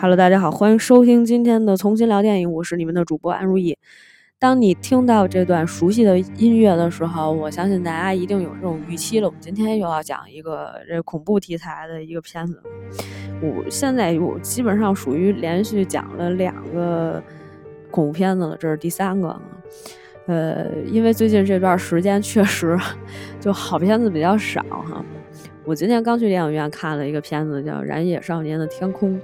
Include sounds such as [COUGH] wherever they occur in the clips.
Hello，大家好，欢迎收听今天的重新聊电影，我是你们的主播安如意。当你听到这段熟悉的音乐的时候，我相信大家一定有这种预期了。我们今天又要讲一个这恐怖题材的一个片子。我现在我基本上属于连续讲了两个恐怖片子了，这是第三个。呃，因为最近这段时间确实就好片子比较少哈。我今天刚去电影院看了一个片子，叫《燃野少年的天空》。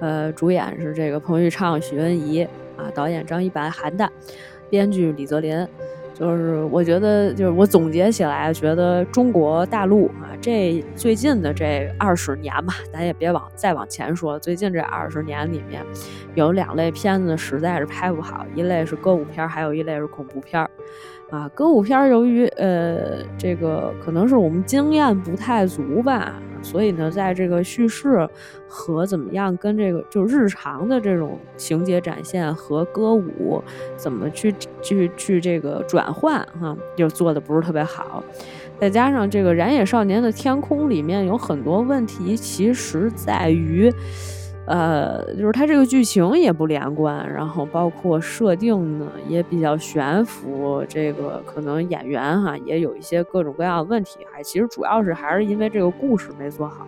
呃，主演是这个彭昱畅、许文怡啊，导演张一白、韩旦，编剧李泽林。就是我觉得，就是我总结起来，觉得中国大陆啊，这最近的这二十年吧，咱也别往再往前说，最近这二十年里面，有两类片子实在是拍不好，一类是歌舞片，还有一类是恐怖片儿。啊，歌舞片由于呃，这个可能是我们经验不太足吧。所以呢，在这个叙事和怎么样跟这个就日常的这种情节展现和歌舞怎么去去去这个转换哈，就做的不是特别好。再加上这个《燃野少年的天空》里面有很多问题，其实在于。呃，就是它这个剧情也不连贯，然后包括设定呢也比较悬浮，这个可能演员哈也有一些各种各样的问题，还其实主要是还是因为这个故事没做好，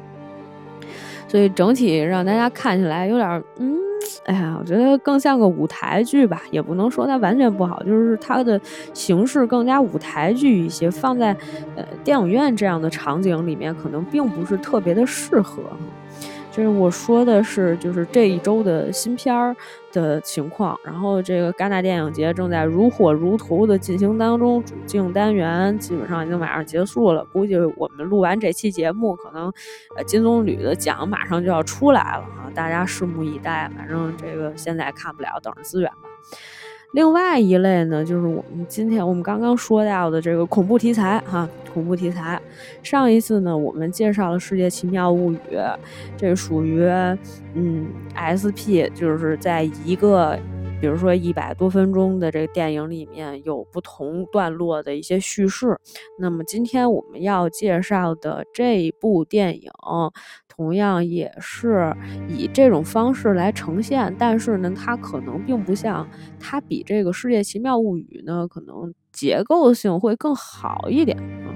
所以整体让大家看起来有点嗯，哎呀，我觉得更像个舞台剧吧，也不能说它完全不好，就是它的形式更加舞台剧一些，放在呃电影院这样的场景里面，可能并不是特别的适合。就是我说的是，就是这一周的新片儿的情况。然后这个戛纳电影节正在如火如荼的进行当中，主竞单元基本上已经马上结束了。估计我们录完这期节目，可能呃金棕榈的奖马上就要出来了啊，大家拭目以待。反正这个现在看不了，等着资源吧。另外一类呢，就是我们今天我们刚刚说到的这个恐怖题材哈，恐怖题材。上一次呢，我们介绍了《世界奇妙物语》，这属于嗯 SP，就是在一个比如说一百多分钟的这个电影里面有不同段落的一些叙事。那么今天我们要介绍的这部电影。同样也是以这种方式来呈现，但是呢，它可能并不像它比这个《世界奇妙物语》呢，可能结构性会更好一点啊，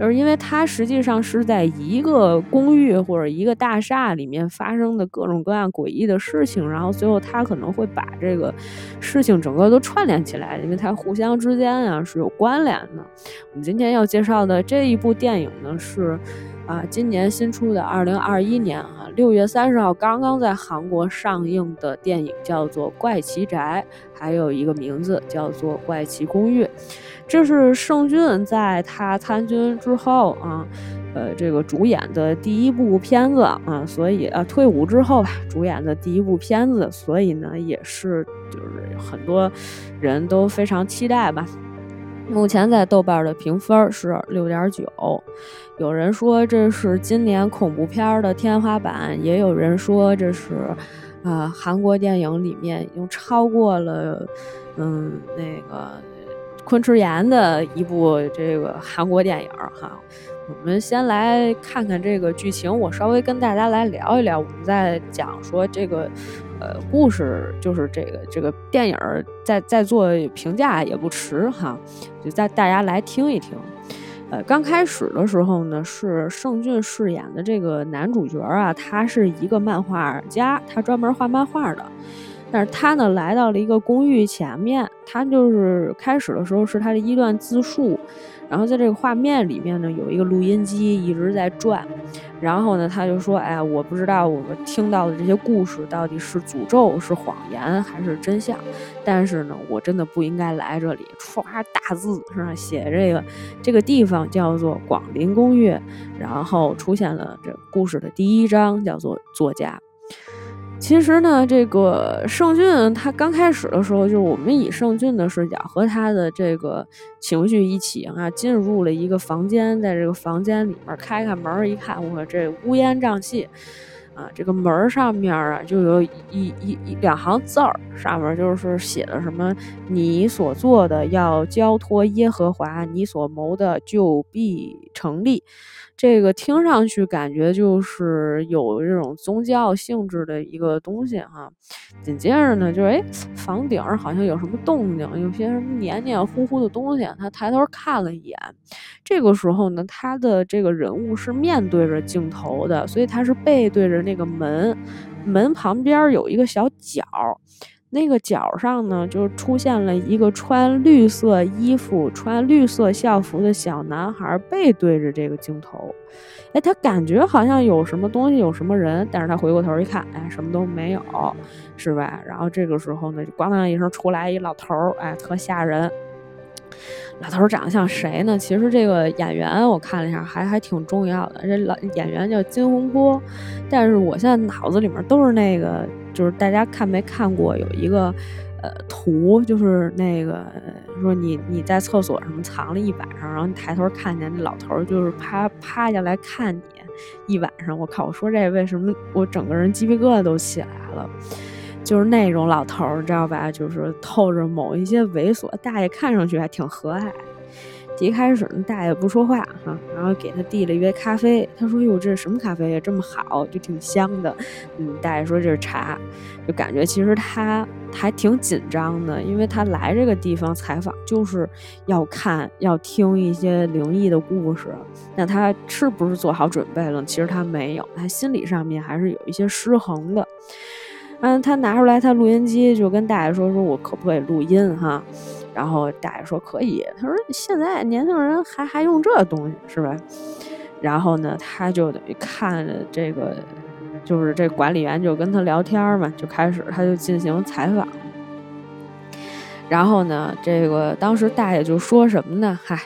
就是因为它实际上是在一个公寓或者一个大厦里面发生的各种各样诡异的事情，然后最后它可能会把这个事情整个都串联起来，因为它互相之间啊是有关联的。我们今天要介绍的这一部电影呢是。啊，今年新出的二零二一年啊，六月三十号刚刚在韩国上映的电影叫做《怪奇宅》，还有一个名字叫做《怪奇公寓》。这是盛俊在他参军之后啊，呃，这个主演的第一部片子啊，所以啊，退伍之后吧，主演的第一部片子，所以呢，也是就是很多人都非常期待吧。目前在豆瓣的评分是六点九，有人说这是今年恐怖片的天花板，也有人说这是，啊，韩国电影里面已经超过了，嗯，那个昆池岩的一部这个韩国电影哈。我们先来看看这个剧情，我稍微跟大家来聊一聊，我们再讲说这个。呃，故事就是这个这个电影在在做评价也不迟哈，就在大家来听一听。呃，刚开始的时候呢，是盛俊饰演的这个男主角啊，他是一个漫画家，他专门画漫画的。但是他呢，来到了一个公寓前面，他就是开始的时候是他的一段自述。然后在这个画面里面呢，有一个录音机一直在转，然后呢，他就说：“哎，我不知道我们听到的这些故事到底是诅咒、是谎言还是真相，但是呢，我真的不应该来这里。”唰，大字上写这个这个地方叫做广林公寓，然后出现了这故事的第一章，叫做作家。其实呢，这个盛俊他刚开始的时候，就是我们以盛俊的视角和他的这个情绪一起啊，进入了一个房间，在这个房间里面开开门一看，我这乌烟瘴气。啊，这个门上面啊，就有一一一两行字儿，上面就是写的什么：“你所做的要交托耶和华，你所谋的就必成立。这个听上去感觉就是有这种宗教性质的一个东西哈。紧接着呢，就是哎，房顶好像有什么动静，有些什么黏黏糊糊的东西。他抬头看了一眼，这个时候呢，他的这个人物是面对着镜头的，所以他是背对着那个门，门旁边有一个小角。那个角上呢，就出现了一个穿绿色衣服、穿绿色校服的小男孩，背对着这个镜头。哎，他感觉好像有什么东西，有什么人，但是他回过头一看，哎，什么都没有，是吧？然后这个时候呢，就咣当一声出来一老头儿，哎，特吓人。老头长得像谁呢？其实这个演员我看了一下，还还挺重要的。这老演员叫金洪波，但是我现在脑子里面都是那个。就是大家看没看过有一个，呃，图，就是那个说你你在厕所什么藏了一晚上，然后你抬头看见那老头就是趴趴下来看你一晚上。我靠，我说这为什么我整个人鸡皮疙瘩都起来了？就是那种老头，你知道吧？就是透着某一些猥琐，大爷看上去还挺和蔼。一开始呢，大爷不说话哈，然后给他递了一杯咖啡。他说：“哟，这是什么咖啡呀？这么好，就挺香的。”嗯，大爷说这是茶，就感觉其实他还挺紧张的，因为他来这个地方采访就是要看、要听一些灵异的故事。那他是不是做好准备了？其实他没有，他心理上面还是有一些失衡的。嗯，他拿出来他录音机，就跟大爷说：“说我可不可以录音？哈。”然后大爷说可以，他说现在年轻人还还用这东西是吧？然后呢，他就等于看这个，就是这管理员就跟他聊天嘛，就开始他就进行采访。然后呢，这个当时大爷就说什么呢？嗨，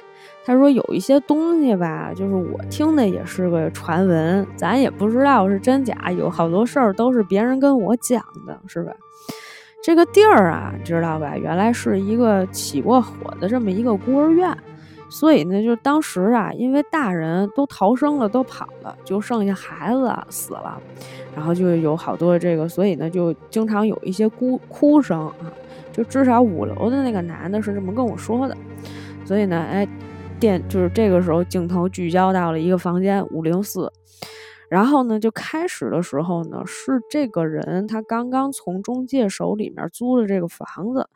他说有一些东西吧，就是我听的也是个传闻，咱也不知道是真假，有好多事儿都是别人跟我讲的，是吧？这个地儿啊，知道吧？原来是一个起过火的这么一个孤儿院，所以呢，就当时啊，因为大人都逃生了，都跑了，就剩下孩子死了，然后就有好多这个，所以呢，就经常有一些哭哭声啊，就至少五楼的那个男的是这么跟我说的，所以呢，哎，电就是这个时候镜头聚焦到了一个房间五零四。然后呢，就开始的时候呢，是这个人他刚刚从中介手里面租了这个房子，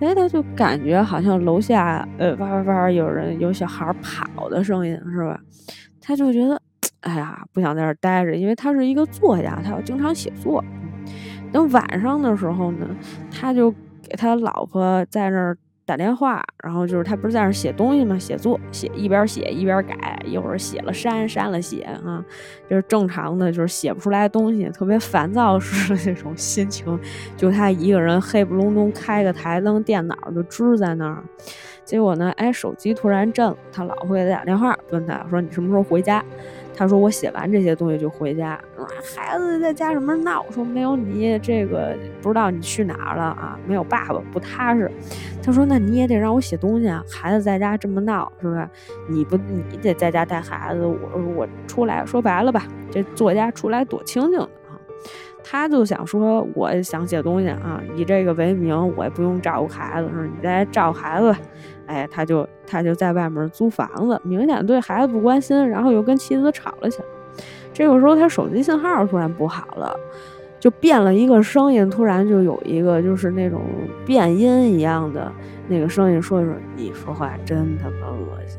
哎，他就感觉好像楼下呃哇哇哇有人有小孩跑的声音是吧？他就觉得哎呀不想在这儿待着，因为他是一个作家，他要经常写作。等晚上的时候呢，他就给他老婆在那儿。打电话，然后就是他不是在那写东西吗？写作，写一边写一边改，一会儿写了删，删了写啊，就是正常的，就是写不出来东西，特别烦躁似的那种心情。就他一个人黑不隆咚开个台灯，电脑就支在那儿。结果呢，哎，手机突然震，他老婆给他打电话，问他说：“你什么时候回家？”他说：“我写完这些东西就回家。”孩子在家什么闹？说没有你，这个不知道你去哪儿了啊？没有爸爸不踏实。他说：“那你也得让我写东西啊！孩子在家这么闹，是不是？你不你得在家带孩子，我我出来说白了吧，这作家出来多清静的啊！他就想说，我想写东西啊，以这个为名，我也不用照顾孩子，说你在照顾孩子。”哎，他就他就在外面租房子，明显对孩子不关心，然后又跟妻子吵了起来。这个时候，他手机信号突然不好了，就变了一个声音，突然就有一个就是那种变音一样的那个声音，说说你说话真他妈恶心。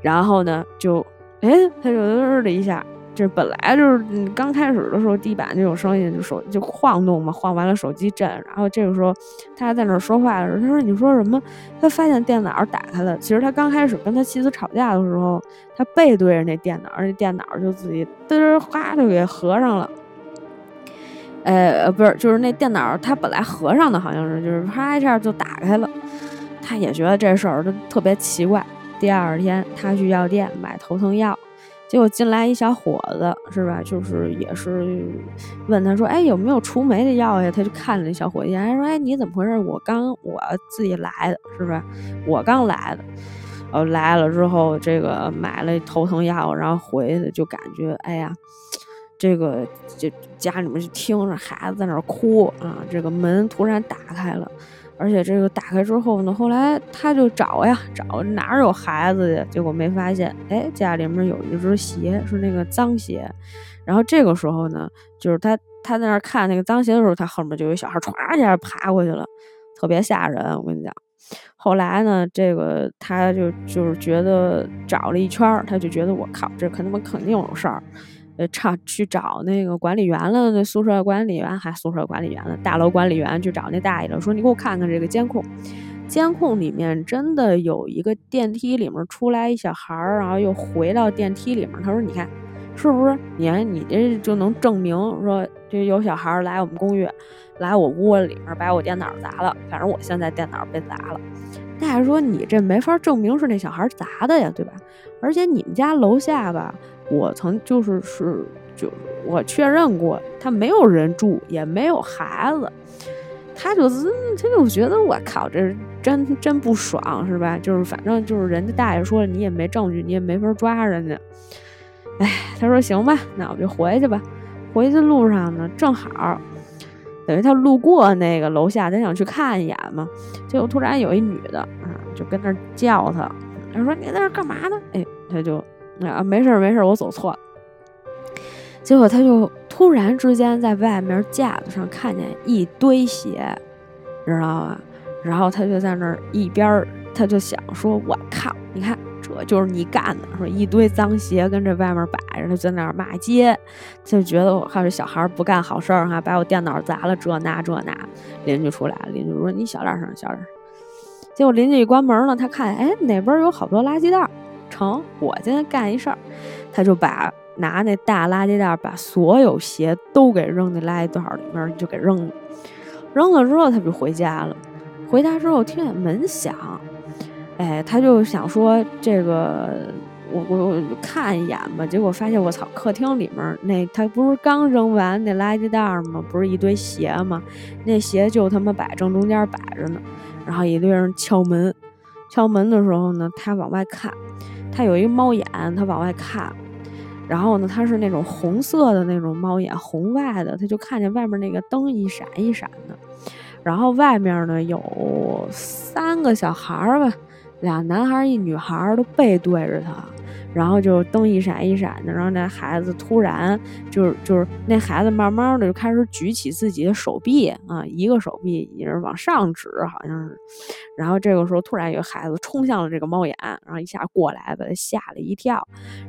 然后呢，就哎，他就嗯的一下。这本来就是刚开始的时候，地板就有声音，就手就晃动嘛，晃完了手机震，然后这个时候他还在那儿说话的时候，他说：“你说什么？”他发现电脑打开了。其实他刚开始跟他妻子吵架的时候，他背对着那电脑，那电脑就自己嘚哗就给合上了。呃，不是，就是那电脑他本来合上的，好像是就是啪一下就打开了。他也觉得这事儿就特别奇怪。第二天他去药店买头疼药。结果进来一小伙子，是吧？就是也是问他说：“哎，有没有除霉的药呀？”他就看了那小伙子，还说：“哎，你怎么回事？我刚我自己来的，是吧？我刚来的。呃，来了之后，这个买了头疼药，然后回去就感觉，哎呀，这个就家里面就听着孩子在那哭啊。这个门突然打开了，而且这个打开之后呢，后来他就找呀找，哪有孩子呀？结果没发现，哎，家里面有一只鞋，是那个脏鞋。然后这个时候呢，就是他他在那儿看那个脏鞋的时候，他后面就有小孩歘一下爬过去了，特别吓人。我跟你讲，后来呢，这个他就就是觉得找了一圈，他就觉得我靠，这肯定肯定有事儿。呃，找去找那个管理员了，那宿舍管理员还宿舍管理员了，大楼管理员去找那大爷了，说你给我看看这个监控，监控里面真的有一个电梯里面出来一小孩儿，然后又回到电梯里面。他说，你看是不是？你看你这就能证明说这有小孩儿来我们公寓，来我屋里面把我电脑砸了。反正我现在电脑被砸了。大爷说你这没法证明是那小孩砸的呀，对吧？而且你们家楼下吧。我曾就是是就我确认过，他没有人住，也没有孩子，他就他就觉得我靠，这真真不爽是吧？就是反正就是人家大爷说了，你也没证据，你也没法抓人家。哎，他说行吧，那我就回去吧。回去路上呢，正好等于他路过那个楼下，他想去看一眼嘛，结果突然有一女的啊，就跟那叫他，他说你在这干嘛呢？哎，他就。啊，没事儿没事儿，我走错了。结果他就突然之间在外面架子上看见一堆鞋，知道吧？然后他就在那儿一边儿，他就想说：“我靠，你看这就是你干的，说一堆脏鞋跟这外面摆着，他在那儿骂街，就觉得我靠这小孩不干好事儿哈，把我电脑砸了这那这那。”邻居出来了，邻居说：“你小点声，小点声。”结果邻居一关门了，他看哎哪边有好多垃圾袋。成，我今天干一事儿，他就把拿那大垃圾袋，把所有鞋都给扔那垃圾袋里面，就给扔了。扔了之后，他就回家了。回家之后，听见门响，哎，他就想说这个，我我我看一眼吧。结果发现，我操，客厅里面那他不是刚扔完那垃圾袋吗？不是一堆鞋吗？那鞋就他妈摆正中间摆着呢。然后一堆人敲门，敲门的时候呢，他往外看。他有一个猫眼，他往外看，然后呢，他是那种红色的那种猫眼，红外的，他就看见外面那个灯一闪一闪的，然后外面呢有三个小孩儿吧，俩男孩一女孩都背对着他。然后就灯一闪一闪的，然后那孩子突然就是就是那孩子慢慢的就开始举起自己的手臂啊，一个手臂也是往上指，好像是。然后这个时候突然有孩子冲向了这个猫眼，然后一下过来把他吓了一跳。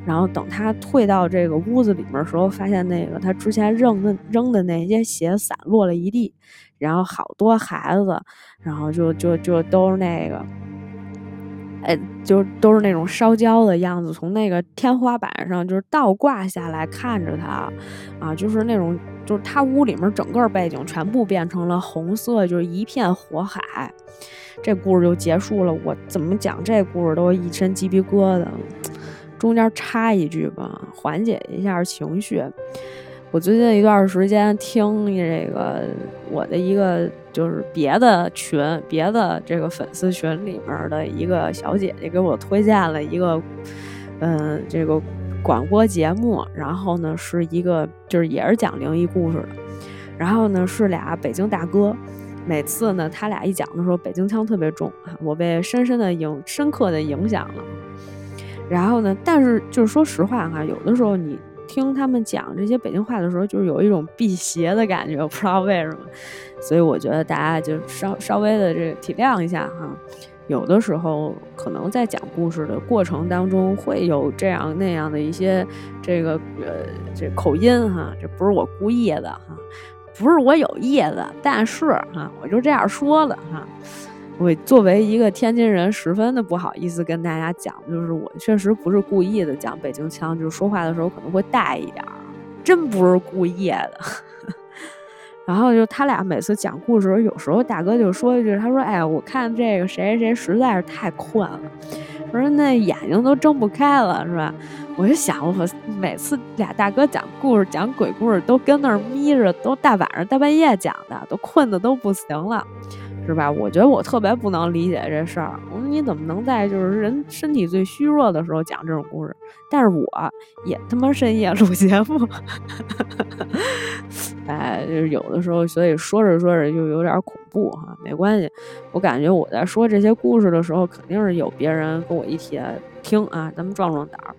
然后等他退到这个屋子里面的时候，发现那个他之前扔的扔的那些鞋散落了一地，然后好多孩子，然后就就就都是那个。哎，就都是那种烧焦的样子，从那个天花板上就是倒挂下来看着他，啊，就是那种，就是他屋里面整个背景全部变成了红色，就是一片火海。这故事就结束了。我怎么讲这故事都一身鸡皮疙瘩。中间插一句吧，缓解一下情绪。我最近一段时间听这个我的一个就是别的群别的这个粉丝群里面的一个小姐姐给我推荐了一个嗯这个广播节目，然后呢是一个就是也是讲灵异故事的，然后呢是俩北京大哥，每次呢他俩一讲的时候北京腔特别重，我被深深的影深刻的影响了，然后呢但是就是说实话哈，有的时候你。听他们讲这些北京话的时候，就是有一种辟邪的感觉，我 [LAUGHS] 不知道为什么，所以我觉得大家就稍稍微的这个体谅一下哈。有的时候可能在讲故事的过程当中会有这样那样的一些这个呃这口音哈，这不是我故意的哈，不是我有意的，但是哈我就这样说了哈。我作为一个天津人，十分的不好意思跟大家讲，就是我确实不是故意的讲北京腔，就是说话的时候可能会带一点儿，真不是故意的。[LAUGHS] 然后就他俩每次讲故事，有时候大哥就说一句，他说：“哎，我看这个谁谁谁实在是太困了，我说那眼睛都睁不开了，是吧？”我就想，我每次俩大哥讲故事、讲鬼故事，都跟那儿眯着，都大晚上、大半夜讲的，都困的都不行了。是吧？我觉得我特别不能理解这事儿。我说你怎么能在就是人身体最虚弱的时候讲这种故事？但是我也他妈深夜录节目，[LAUGHS] 哎，就是有的时候，所以说着说着就有点恐怖哈。没关系，我感觉我在说这些故事的时候，肯定是有别人跟我一起听啊，咱们壮壮胆儿。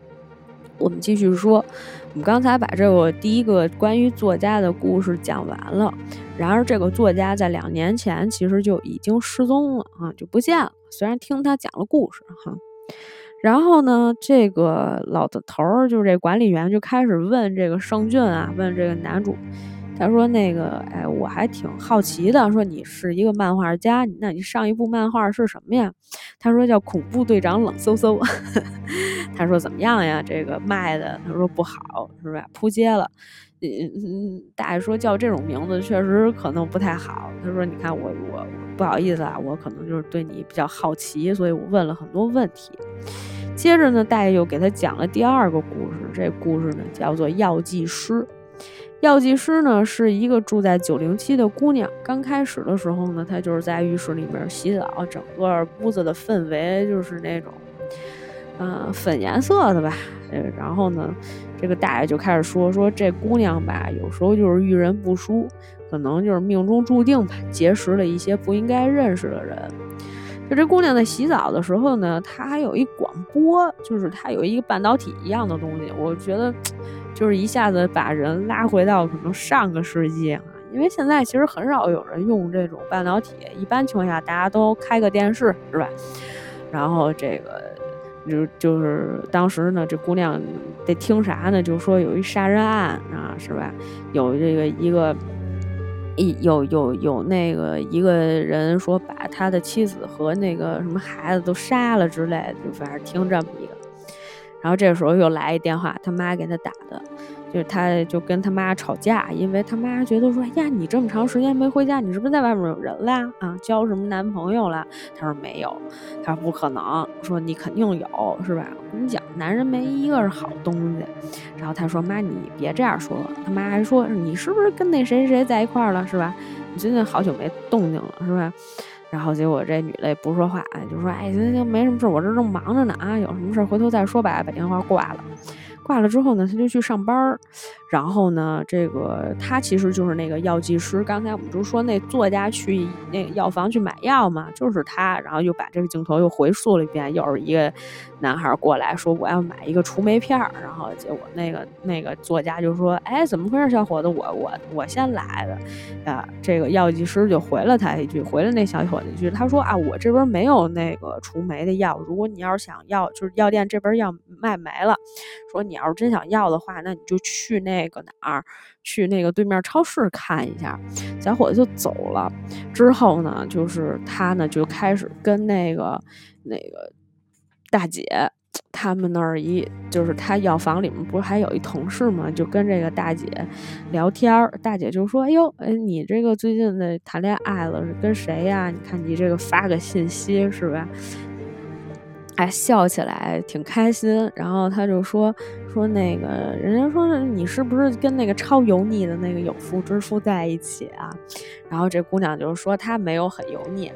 我们继续说，我们刚才把这个第一个关于作家的故事讲完了。然而，这个作家在两年前其实就已经失踪了啊，就不见了。虽然听他讲了故事哈，然后呢，这个老的头儿就是这管理员就开始问这个盛俊啊，问这个男主。他说：“那个，哎，我还挺好奇的。说你是一个漫画家，那你上一部漫画是什么呀？”他说：“叫《恐怖队长冷飕飕》。[LAUGHS] ”他说：“怎么样呀？这个卖的？”他说：“不好，是吧？扑街了。”嗯嗯，大爷说叫这种名字确实可能不太好。他说：“你看我我不好意思啊，我可能就是对你比较好奇，所以我问了很多问题。”接着呢，大爷又给他讲了第二个故事。这故事呢叫做《药剂师》。药剂师呢是一个住在九零七的姑娘。刚开始的时候呢，她就是在浴室里面洗澡，整个屋子的氛围就是那种，呃，粉颜色的吧。呃，然后呢，这个大爷就开始说说这姑娘吧，有时候就是遇人不淑，可能就是命中注定吧，结识了一些不应该认识的人。就这姑娘在洗澡的时候呢，她还有一广播，就是她有一个半导体一样的东西，我觉得。就是一下子把人拉回到可能上个世纪啊，因为现在其实很少有人用这种半导体，一般情况下大家都开个电视是吧？然后这个就就是当时呢，这姑娘得听啥呢？就说有一杀人案啊，是吧？有这个一个一有有有那个一个人说把他的妻子和那个什么孩子都杀了之类的，就反正听这么一个。然后这时候又来一电话，他妈给他打的。就是他，就跟他妈吵架，因为他妈觉得说呀，你这么长时间没回家，你是不是在外面有人啦？啊，交什么男朋友了？他说没有，他说不可能，说你肯定有，是吧？我跟你讲，男人没一个是好东西。然后他说妈，你别这样说。他妈还说你是不是跟那谁谁在一块了，是吧？你最近好久没动静了，是吧？然后结果这女的也不说话，就说哎行行，没什么事，我这正忙着呢啊，有什么事回头再说吧，把电话挂了。挂了之后呢，他就去上班儿。然后呢，这个他其实就是那个药剂师。刚才我们不是说那作家去那个药房去买药嘛，就是他。然后又把这个镜头又回溯了一遍，又是一个男孩过来说我要买一个除霉片儿。然后结果那个那个作家就说：“哎，怎么回事，小伙子？我我我先来的。”啊，这个药剂师就回了他一句，回了那小伙子一句，他说：“啊，我这边没有那个除霉的药。如果你要是想要，就是药店这边药卖没了。说你要是真想要的话，那你就去那。”个哪儿去那个对面超市看一下，小伙子就走了。之后呢，就是他呢就开始跟那个那个大姐他们那儿一，就是他药房里面不是还有一同事嘛？就跟这个大姐聊天儿。大姐就说：“哎呦，哎，你这个最近的谈恋爱了，是跟谁呀？你看你这个发个信息是吧？”还笑起来挺开心，然后他就说说那个人家说你是不是跟那个超油腻的那个有妇之夫在一起啊？然后这姑娘就说她没有很油腻，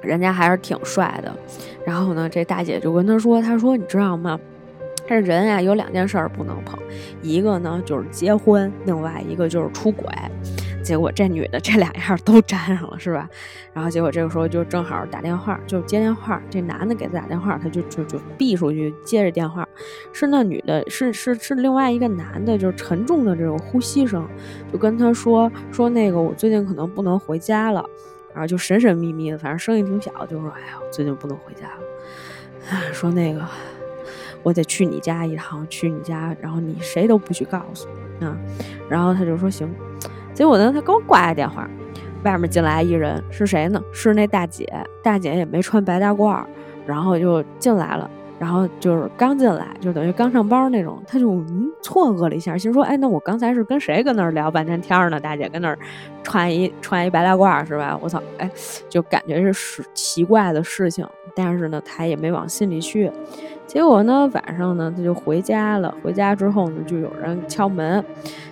人家还是挺帅的。然后呢，这大姐就跟他说，她说你知道吗？这人呀有两件事不能碰，一个呢就是结婚，另外一个就是出轨。结果这女的这两样都沾上了，是吧？然后结果这个时候就正好打电话，就接电话。这男的给他打电话，他就就就避出去接着电话。是那女的，是是是另外一个男的，就是沉重的这种呼吸声，就跟他说说那个我最近可能不能回家了。然后就神神秘秘的，反正声音挺小，就说哎呀，我最近不能回家了。说那个我得去你家一趟，去你家，然后你谁都不许告诉啊。然后他就说行。结果呢，他刚挂下电话，外面进来一人，是谁呢？是那大姐。大姐也没穿白大褂，然后就进来了。然后就是刚进来，就等于刚上班那种。他就嗯错愕了一下，心说：“哎，那我刚才是跟谁跟那儿聊半天天呢？大姐跟那儿穿一穿一白大褂是吧？我操！哎，就感觉是是奇怪的事情，但是呢，他也没往心里去。结果呢，晚上呢，他就回家了。回家之后呢，就有人敲门，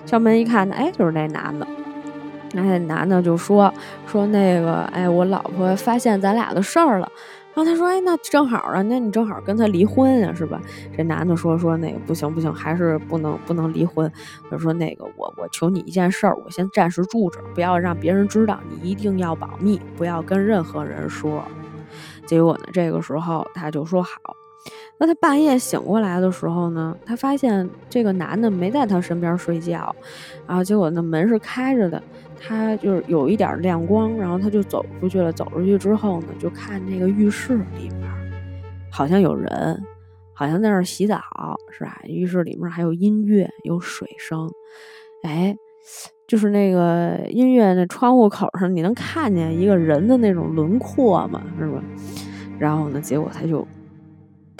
敲门一看，哎，就是那男的。那男的就说说那个，哎，我老婆发现咱俩的事儿了。然后他说，哎，那正好啊，那你正好跟他离婚呀，是吧？这男的说说那个不行不行，还是不能不能离婚。他说那个我我求你一件事儿，我先暂时住着，不要让别人知道，你一定要保密，不要跟任何人说。结果呢，这个时候他就说好。那他半夜醒过来的时候呢，他发现这个男的没在他身边睡觉，然后结果那门是开着的，他就是有一点亮光，然后他就走出去了。走出去之后呢，就看那个浴室里面好像有人，好像在那儿洗澡，是吧？浴室里面还有音乐，有水声，哎，就是那个音乐那窗户口上你能看见一个人的那种轮廓嘛，是吧？然后呢，结果他就。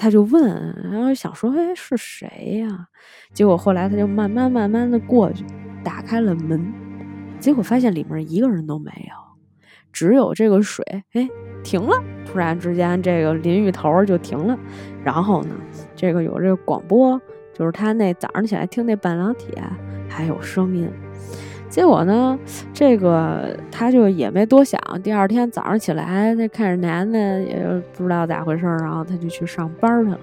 他就问，然后想说，哎，是谁呀？结果后来他就慢慢慢慢的过去，打开了门，结果发现里面一个人都没有，只有这个水，哎，停了。突然之间，这个淋浴头就停了。然后呢，这个有这个广播，就是他那早上起来听那半两铁还有声音。结果呢，这个他就也没多想。第二天早上起来，那看着男的，也不知道咋回事儿，然后他就去上班去了。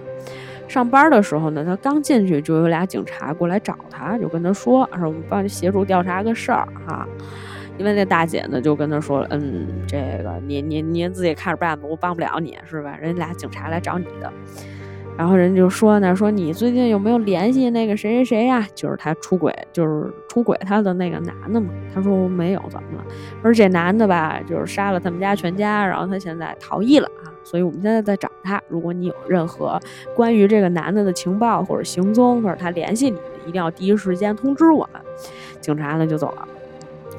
上班的时候呢，他刚进去就有俩警察过来找他，就跟他说：“说我们帮你协助调查个事儿哈。”因为那大姐呢就跟他说：“嗯，这个你你您自己看着办吧，我帮不了你，是吧？人俩警察来找你的。”然后人就说呢，说你最近有没有联系那个谁谁谁呀？就是他出轨，就是出轨他的那个男的嘛。他说没有，怎么了？而这男的吧，就是杀了他们家全家，然后他现在逃逸了啊。所以我们现在在找他。如果你有任何关于这个男的的情报或者行踪，或者他联系你，一定要第一时间通知我们。警察呢就走了。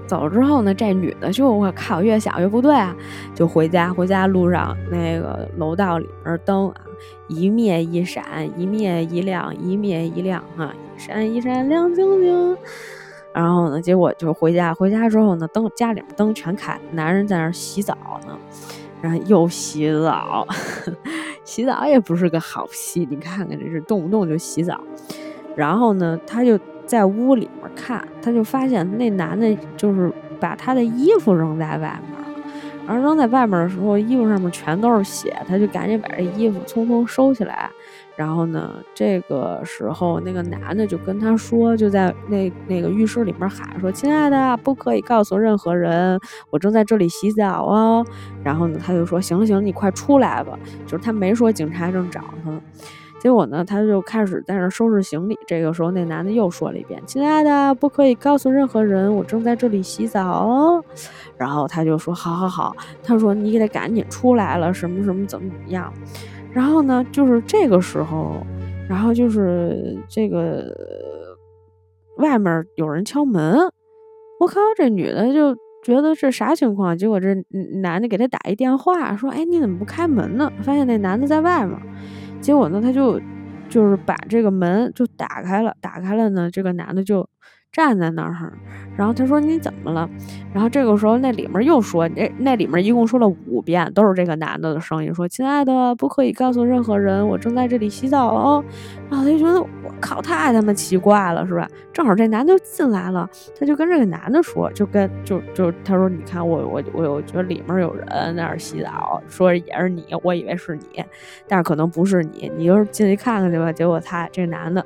走了之后呢，这女的就我靠，越想越不对啊，就回家。回家路上那个楼道里面灯啊。一灭一闪，一灭一亮，一灭一亮，哈，一闪一闪亮晶晶。然后呢，结果就回家，回家之后呢，灯家里面灯全开，男人在那儿洗澡呢，然后又洗澡，[LAUGHS] 洗澡也不是个好戏，你看看这是动不动就洗澡。然后呢，他就在屋里面看，他就发现那男的就是把他的衣服扔在外面。然后扔在外面的时候，衣服上面全都是血，他就赶紧把这衣服匆匆收起来。然后呢，这个时候那个男的就跟他说，就在那那个浴室里面喊说：“亲爱的，不可以告诉任何人，我正在这里洗澡哦。”然后呢，他就说：“行了行了，你快出来吧。”就是他没说警察正找他。结果呢，他就开始在那收拾行李。这个时候，那男的又说了一遍：“亲爱的，不可以告诉任何人，我正在这里洗澡哦。”然后他就说：“好好好。”他说：“你得赶紧出来了，什么什么怎么怎么样。”然后呢，就是这个时候，然后就是这个外面有人敲门。我靠，这女的就觉得这啥情况？结果这男的给她打一电话，说：“哎，你怎么不开门呢？”发现那男的在外面。结果呢，他就就是把这个门就打开了，打开了呢，这个男的就。站在那儿，然后他说你怎么了？然后这个时候那里面又说，那那里面一共说了五遍，都是这个男的的声音，说亲爱的，不可以告诉任何人，我正在这里洗澡哦。然后他就觉得靠，太他妈奇怪了，是吧？正好这男的进来了，他就跟这个男的说，就跟就就他说，你看我我我我觉得里面有人在那儿洗澡，说也是你，我以为是你，但是可能不是你，你就是进去看看去吧。结果他这男的。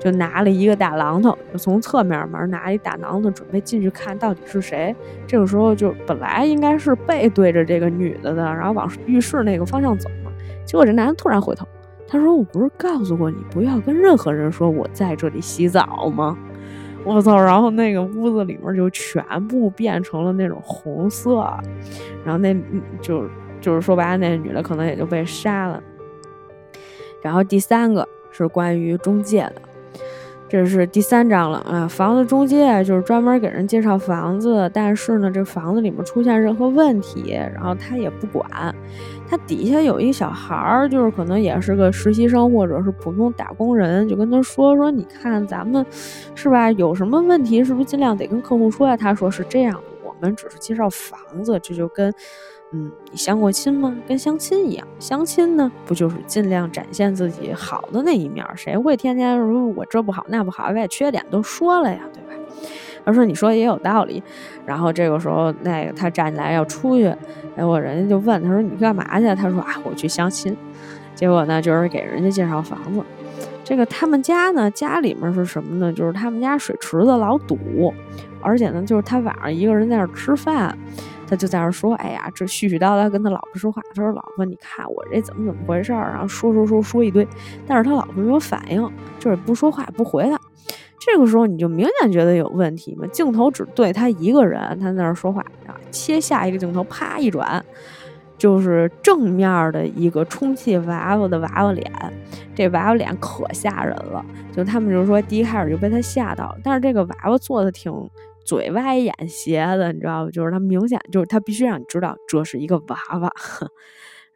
就拿了一个大榔头，就从侧面门拿一大榔头，准备进去看到底是谁。这个时候就本来应该是背对着这个女的的，然后往浴室那个方向走嘛。结果这男的突然回头，他说：“我不是告诉过你不要跟任何人说我在这里洗澡吗？”我操！然后那个屋子里面就全部变成了那种红色，然后那就就是说白了，那女的可能也就被杀了。然后第三个是关于中介的。这是第三章了啊！房子中介就是专门给人介绍房子，但是呢，这房子里面出现任何问题，然后他也不管。他底下有一小孩儿，就是可能也是个实习生或者是普通打工人，就跟他说说，你看咱们是吧？有什么问题是不是尽量得跟客户说呀？他说是这样，我们只是介绍房子，这就跟。嗯，你相过亲吗？跟相亲一样，相亲呢，不就是尽量展现自己好的那一面？谁会天天说我这不好那不好，把缺点都说了呀，对吧？他说：“你说的也有道理。”然后这个时候，那个他站起来要出去，结果人家就问他说：“你干嘛去？”他说：“啊，我去相亲。”结果呢，就是给人家介绍房子。这个他们家呢，家里面是什么呢？就是他们家水池子老堵，而且呢，就是他晚上一个人在那儿吃饭。他就在那说：“哎呀，这絮絮叨叨跟他老婆说话。他说：‘老婆，你看我这怎么怎么回事儿？’然后说说说说一堆，但是他老婆没有反应，就是不说话不回他。这个时候你就明显觉得有问题嘛。镜头只对他一个人，他在那儿说话啊。切下一个镜头，啪一转，就是正面的一个充气娃娃的娃娃脸。这娃娃脸可吓人了，就他们就说第一开始就被他吓到了。但是这个娃娃做的挺……嘴歪眼斜的，你知道吧？就是他明显就是他必须让你知道这是一个娃娃。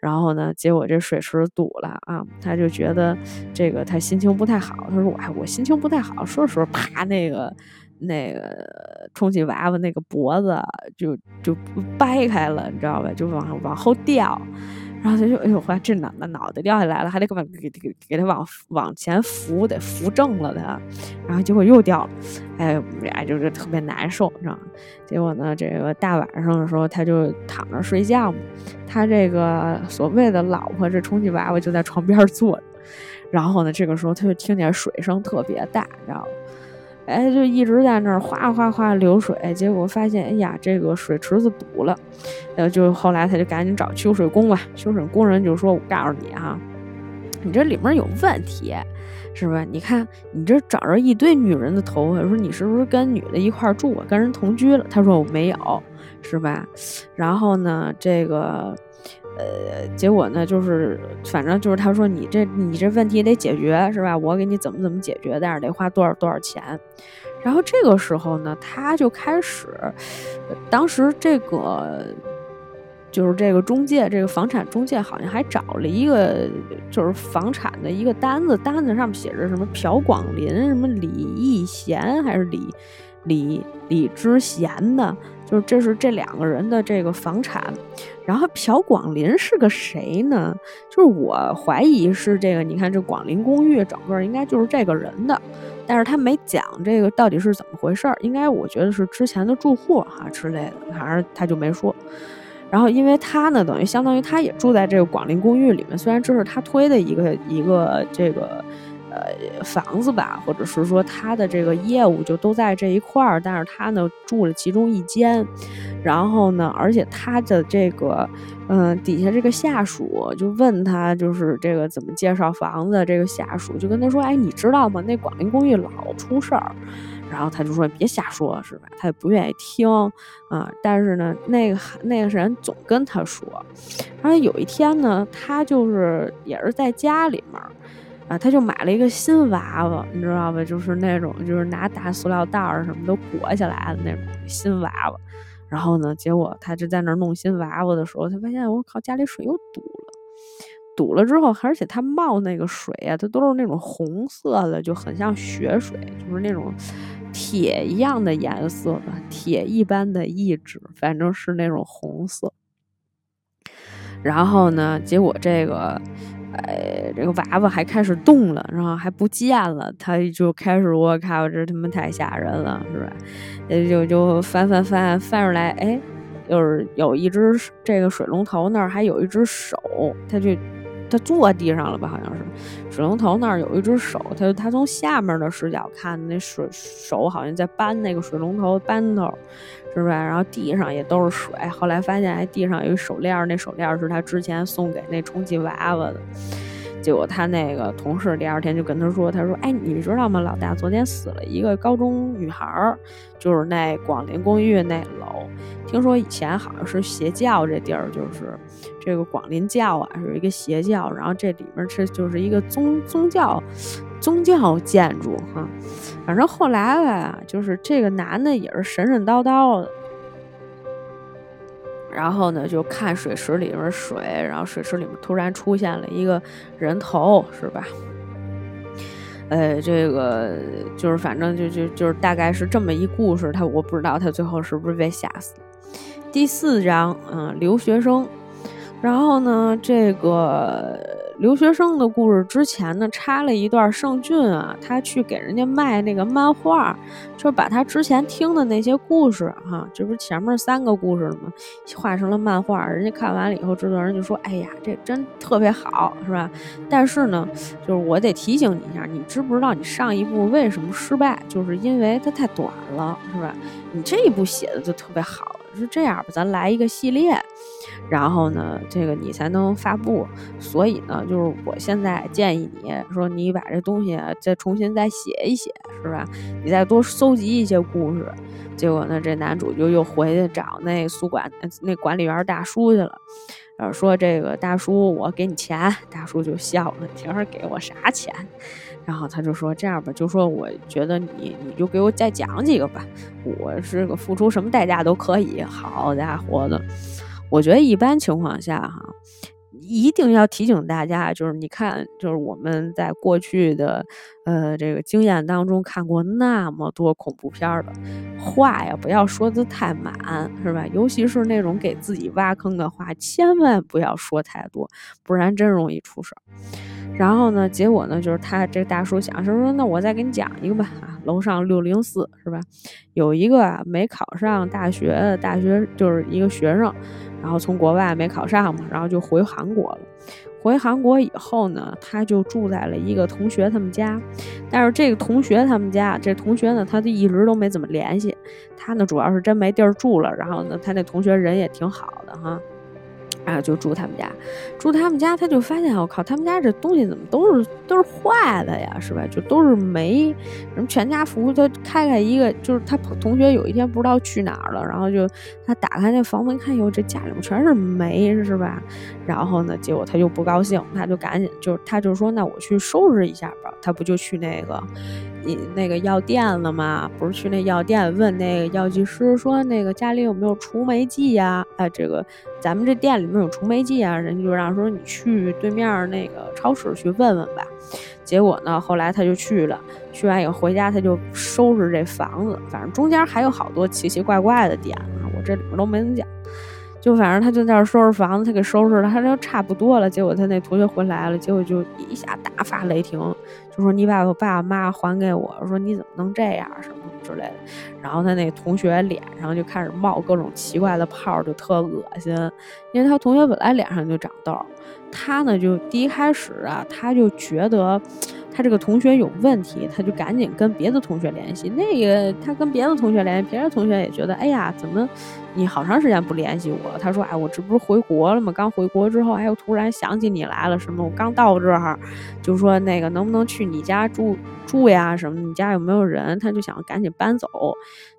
然后呢，结果这水池堵了啊，他就觉得这个他心情不太好。他说：“我我心情不太好。”说着说着，啪，那个那个充气娃娃那个脖子就就掰开了，你知道吧？就往往后掉。然后他就哎呦，我这脑脑袋掉下来了，还得给给给给他往往前扶，得扶正了他。然后结果又掉了，哎，我们俩就是特别难受，你知道吗？结果呢，这个大晚上的时候，他就躺着睡觉嘛。他这个所谓的老婆，这充气娃娃就在床边坐着。然后呢，这个时候他就听见水声特别大，你知道吗？哎，就一直在那儿哗哗哗流水，结果发现，哎呀，这个水池子堵了，呃，就后来他就赶紧找修水工吧。修水工人就说：“我告诉你啊，你这里面有问题，是吧？你看你这长着一堆女人的头发，说你是不是跟女的一块住，跟人同居了？”他说：“我没有，是吧？”然后呢，这个。呃，结果呢，就是反正就是他说你这你这问题得解决是吧？我给你怎么怎么解决，但是得花多少多少钱。然后这个时候呢，他就开始，当时这个就是这个中介，这个房产中介好像还找了一个就是房产的一个单子，单子上面写着什么朴广林，什么李义贤还是李李李之贤的。就是这是这两个人的这个房产，然后朴广林是个谁呢？就是我怀疑是这个，你看这广林公寓整个应该就是这个人的，但是他没讲这个到底是怎么回事儿，应该我觉得是之前的住户哈之类的，反正他就没说。然后因为他呢，等于相当于他也住在这个广林公寓里面，虽然这是他推的一个一个这个。呃，房子吧，或者是说他的这个业务就都在这一块儿，但是他呢住了其中一间，然后呢，而且他的这个，嗯，底下这个下属就问他，就是这个怎么介绍房子，这个下属就跟他说，哎，你知道吗？那广陵公寓老出事儿，然后他就说别瞎说，是吧？他也不愿意听啊，但是呢，那个那个人总跟他说，然后有一天呢，他就是也是在家里面。啊，他就买了一个新娃娃，你知道吧？就是那种，就是拿大塑料袋儿什么都裹起来的那种新娃娃。然后呢，结果他就在那儿弄新娃娃的时候，他发现我靠，家里水又堵了。堵了之后，而且他冒那个水啊，它都是那种红色的，就很像血水，就是那种铁一样的颜色的，铁一般的意志，反正是那种红色。然后呢，结果这个。哎，这个娃娃还开始动了，然后还不见了，他就开始我靠，这他妈太吓人了，是吧？也就就翻翻翻翻出来，哎，就是有一只这个水龙头那儿还有一只手，他就他坐地上了吧？好像是水龙头那儿有一只手，他他从下面的视角看，那水手好像在搬那个水龙头扳头。是不是？然后地上也都是水。后来发现，还，地上有一手链，那手链是他之前送给那充气娃娃的。结果他那个同事第二天就跟他说：“他说，哎，你知道吗？老大昨天死了一个高中女孩儿，就是那广林公寓那楼。听说以前好像是邪教，这地儿就是这个广林教啊，是一个邪教。然后这里面是就是一个宗宗教宗教建筑哈。反正后来吧，就是这个男的也是神神叨叨的。”然后呢，就看水池里面水，然后水池里面突然出现了一个人头，是吧？呃，这个就是反正就就就是大概是这么一故事。他我不知道他最后是不是被吓死。第四章，嗯，留学生。然后呢，这个留学生的故事之前呢，插了一段盛俊啊，他去给人家卖那个漫画，就是把他之前听的那些故事哈，这不是前面三个故事了吗？画成了漫画，人家看完了以后，制作人就说：“哎呀，这真特别好，是吧？”但是呢，就是我得提醒你一下，你知不知道你上一部为什么失败？就是因为它太短了，是吧？你这一部写的就特别好。是这样吧，咱来一个系列，然后呢，这个你才能发布。所以呢，就是我现在建议你说，你把这东西再重新再写一写，是吧？你再多搜集一些故事。结果呢，这男主就又回去找那宿管那管理员大叔去了，然后说这个大叔，我给你钱。大叔就笑了，你说给我啥钱？然后他就说：“这样吧，就说我觉得你，你就给我再讲几个吧。我是个付出什么代价都可以。好家伙的，我觉得一般情况下哈，一定要提醒大家，就是你看，就是我们在过去的呃这个经验当中看过那么多恐怖片儿的话呀，不要说的太满，是吧？尤其是那种给自己挖坑的话，千万不要说太多，不然真容易出事儿。”然后呢，结果呢，就是他这大叔想说说，那我再给你讲一个吧，楼上六零四是吧？有一个没考上大学的，大学就是一个学生，然后从国外没考上嘛，然后就回韩国了。回韩国以后呢，他就住在了一个同学他们家，但是这个同学他们家，这同学呢，他就一直都没怎么联系。他呢，主要是真没地儿住了，然后呢，他那同学人也挺好的哈。啊，就住他们家，住他们家，他就发现，我靠，他们家这东西怎么都是都是坏的呀，是吧？就都是煤，什么全家福，他开开一个，就是他同学有一天不知道去哪儿了，然后就他打开那房门看，哟，这家里面全是煤，是吧？然后呢，结果他就不高兴，他就赶紧就他就说，那我去收拾一下，他不就去那个。你那个药店了吗？不是去那药店问那个药剂师说那个家里有没有除霉剂呀？哎，这个咱们这店里面有除霉剂啊，人家就让说你去对面那个超市去问问吧。结果呢，后来他就去了，去完以后回家他就收拾这房子，反正中间还有好多奇奇怪怪的点啊，我这里面都没怎么讲。就反正他就在那收拾房子，他给收拾了，他说差不多了。结果他那同学回来了，结果就一下大发雷霆，就说你把我爸妈还给我，说你怎么能这样什么之类的。然后他那同学脸上就开始冒各种奇怪的泡，就特恶心。因为他同学本来脸上就长痘，他呢就第一开始啊，他就觉得。他这个同学有问题，他就赶紧跟别的同学联系。那个他跟别的同学联系，别的同学也觉得，哎呀，怎么你好长时间不联系我？他说，哎，我这不是回国了吗？刚回国之后，哎，我突然想起你来了，什么？我刚到这儿，就说那个能不能去你家住住呀？什么？你家有没有人？他就想赶紧搬走。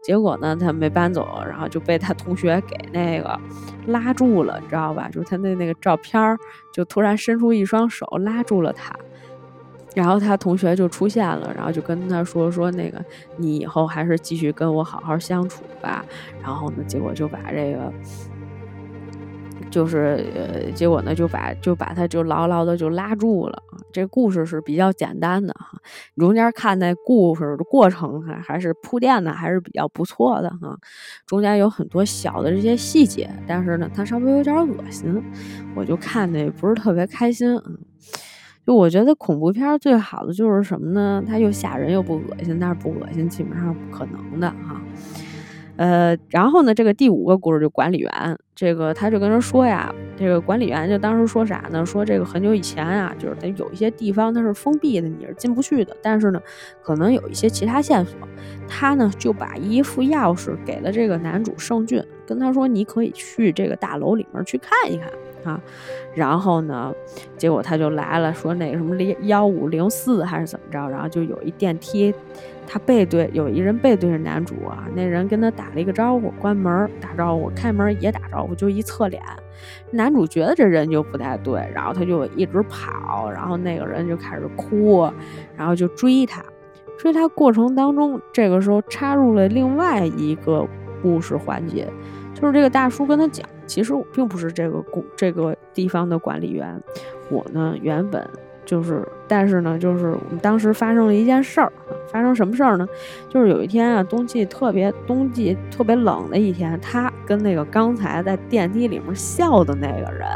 结果呢，他没搬走，然后就被他同学给那个拉住了，你知道吧？就是他的那个照片，就突然伸出一双手拉住了他。然后他同学就出现了，然后就跟他说说那个，你以后还是继续跟我好好相处吧。然后呢，结果就把这个，就是呃，结果呢就把就把他就牢牢的就拉住了。这故事是比较简单的哈，中间看那故事的过程还还是铺垫的还是比较不错的哈。中间有很多小的这些细节，但是呢，它稍微有点恶心，我就看的也不是特别开心，嗯。就我觉得恐怖片最好的就是什么呢？它又吓人又不恶心，但是不恶心基本上不可能的哈。呃，然后呢，这个第五个故事就管理员，这个他就跟人说呀，这个管理员就当时说啥呢？说这个很久以前啊，就是他有一些地方它是封闭的，你是进不去的。但是呢，可能有一些其他线索，他呢就把一副钥匙给了这个男主盛俊，跟他说你可以去这个大楼里面去看一看。啊，然后呢，结果他就来了，说那个什么零幺五零四还是怎么着，然后就有一电梯，他背对有一人背对着男主啊，那人跟他打了一个招呼，关门打招呼，开门也打招呼，就一侧脸，男主觉得这人就不太对，然后他就一直跑，然后那个人就开始哭，然后就追他，追他过程当中，这个时候插入了另外一个故事环节，就是这个大叔跟他讲。其实我并不是这个公这个地方的管理员，我呢原本就是，但是呢，就是我们当时发生了一件事儿，发生什么事儿呢？就是有一天啊，冬季特别冬季特别冷的一天，他跟那个刚才在电梯里面笑的那个人，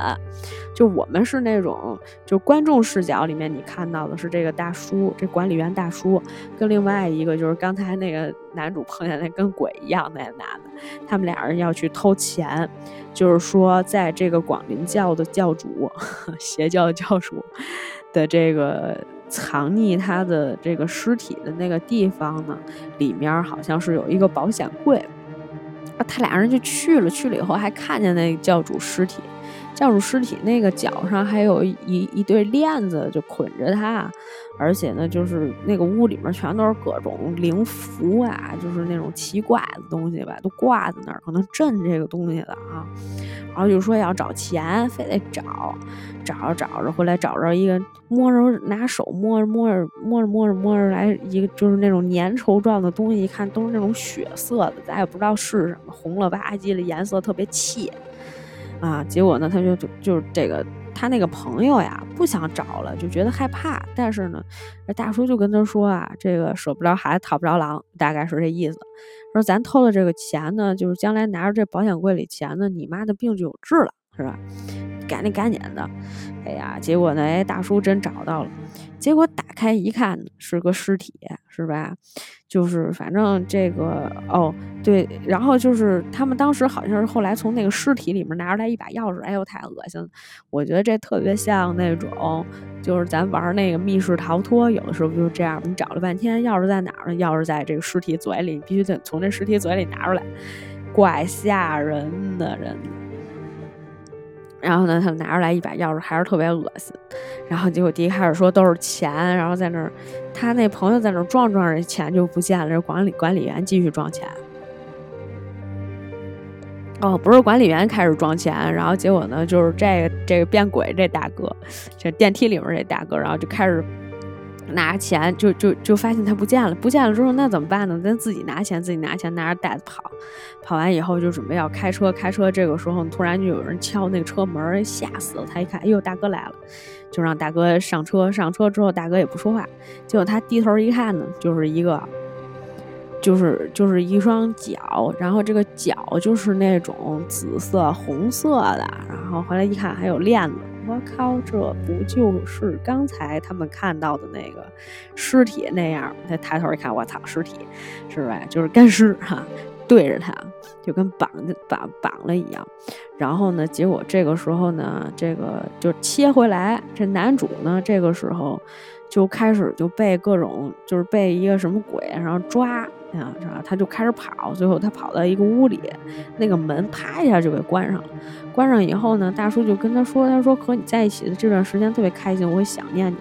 就我们是那种就观众视角里面，你看到的是这个大叔，这管理员大叔，跟另外一个就是刚才那个男主碰见那跟鬼一样那男的，他们俩人要去偷钱，就是说在这个广林教的教主，[LAUGHS] 邪教教主的这个。藏匿他的这个尸体的那个地方呢，里面好像是有一个保险柜，他俩人就去了，去了以后还看见那教主尸体，教主尸体那个脚上还有一一对链子就捆着他。而且呢，就是那个屋里面全都是各种灵符啊，就是那种奇怪的东西吧，都挂在那儿，可能镇这个东西的啊。然后就说要找钱，非得找，找着找着，后来找着一个，摸着拿手摸着摸着摸着摸着摸着来一个，就是那种粘稠状的东西，一看都是那种血色的，咱也不知道是什么，红了吧唧的颜色，特别气啊。结果呢，他就就就是这个。他那个朋友呀，不想找了，就觉得害怕。但是呢，这大叔就跟他说啊，这个舍不着孩子套不着狼，大概是这意思。说咱偷了这个钱呢，就是将来拿着这保险柜里钱呢，你妈的病就有治了，是吧？赶紧赶紧的。哎呀，结果呢，哎，大叔真找到了。结果打开一看，是个尸体，是吧？就是反正这个哦，对，然后就是他们当时好像是后来从那个尸体里面拿出来一把钥匙，哎呦，太恶心了！我觉得这特别像那种，就是咱玩那个密室逃脱，有的时候就是这样，你找了半天钥匙在哪儿呢？钥匙在这个尸体嘴里，你必须得从这尸体嘴里拿出来，怪吓人的人。然后呢，他们拿出来一把钥匙，还是特别恶心。然后结果第一开始说都是钱，然后在那儿，他那朋友在那儿撞撞着钱就不见了。这管理管理员继续装钱。哦，不是管理员开始装钱，然后结果呢，就是这个这个变鬼这大哥，这电梯里面这大哥，然后就开始。拿钱就就就发现他不见了，不见了之后那怎么办呢？咱自己拿钱，自己拿钱，拿着袋子跑，跑完以后就准备要开车，开车这个时候突然就有人敲那个车门，吓死了。他一看，哎呦，大哥来了，就让大哥上车。上车之后，大哥也不说话。结果他低头一看呢，就是一个，就是就是一双脚，然后这个脚就是那种紫色、红色的，然后回来一看还有链子。我靠，这不就是刚才他们看到的那个尸体那样？他抬头一看，我操，尸体是吧？就是干尸哈，对着他，就跟绑绑绑了一样。然后呢，结果这个时候呢，这个就切回来，这男主呢，这个时候就开始就被各种就是被一个什么鬼然后抓。啊，是吧？他就开始跑，最后他跑到一个屋里，那个门啪一下就给关上了。关上以后呢，大叔就跟他说：“他说和你在一起的这段时间特别开心，我会想念你。”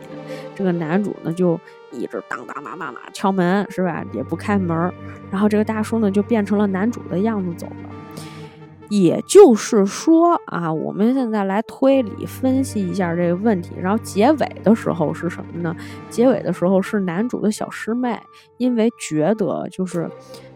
这个男主呢就一直当当当当当敲门，是吧？也不开门。然后这个大叔呢就变成了男主的样子走了。也就是说啊，我们现在来推理分析一下这个问题。然后结尾的时候是什么呢？结尾的时候是男主的小师妹，因为觉得就是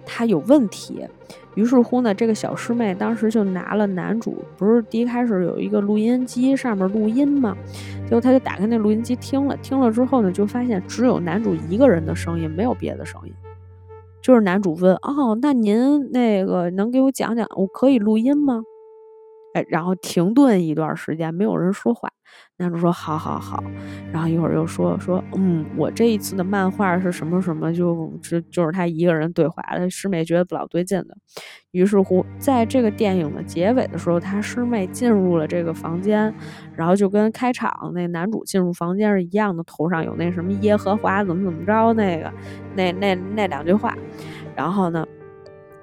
他有问题，于是乎呢，这个小师妹当时就拿了男主，不是第一开始有一个录音机上面录音吗？结果他就打开那录音机听了，听了之后呢，就发现只有男主一个人的声音，没有别的声音。就是男主问哦，那您那个能给我讲讲，我可以录音吗？哎，然后停顿一段时间，没有人说话。男主说：“好好好。”然后一会儿又说说：“嗯，我这一次的漫画是什么什么，就就就是他一个人对话。他师妹觉得不老对劲的，于是乎，在这个电影的结尾的时候，他师妹进入了这个房间，然后就跟开场那男主进入房间是一样的，头上有那什么耶和华怎么怎么着那个那那那两句话。然后呢，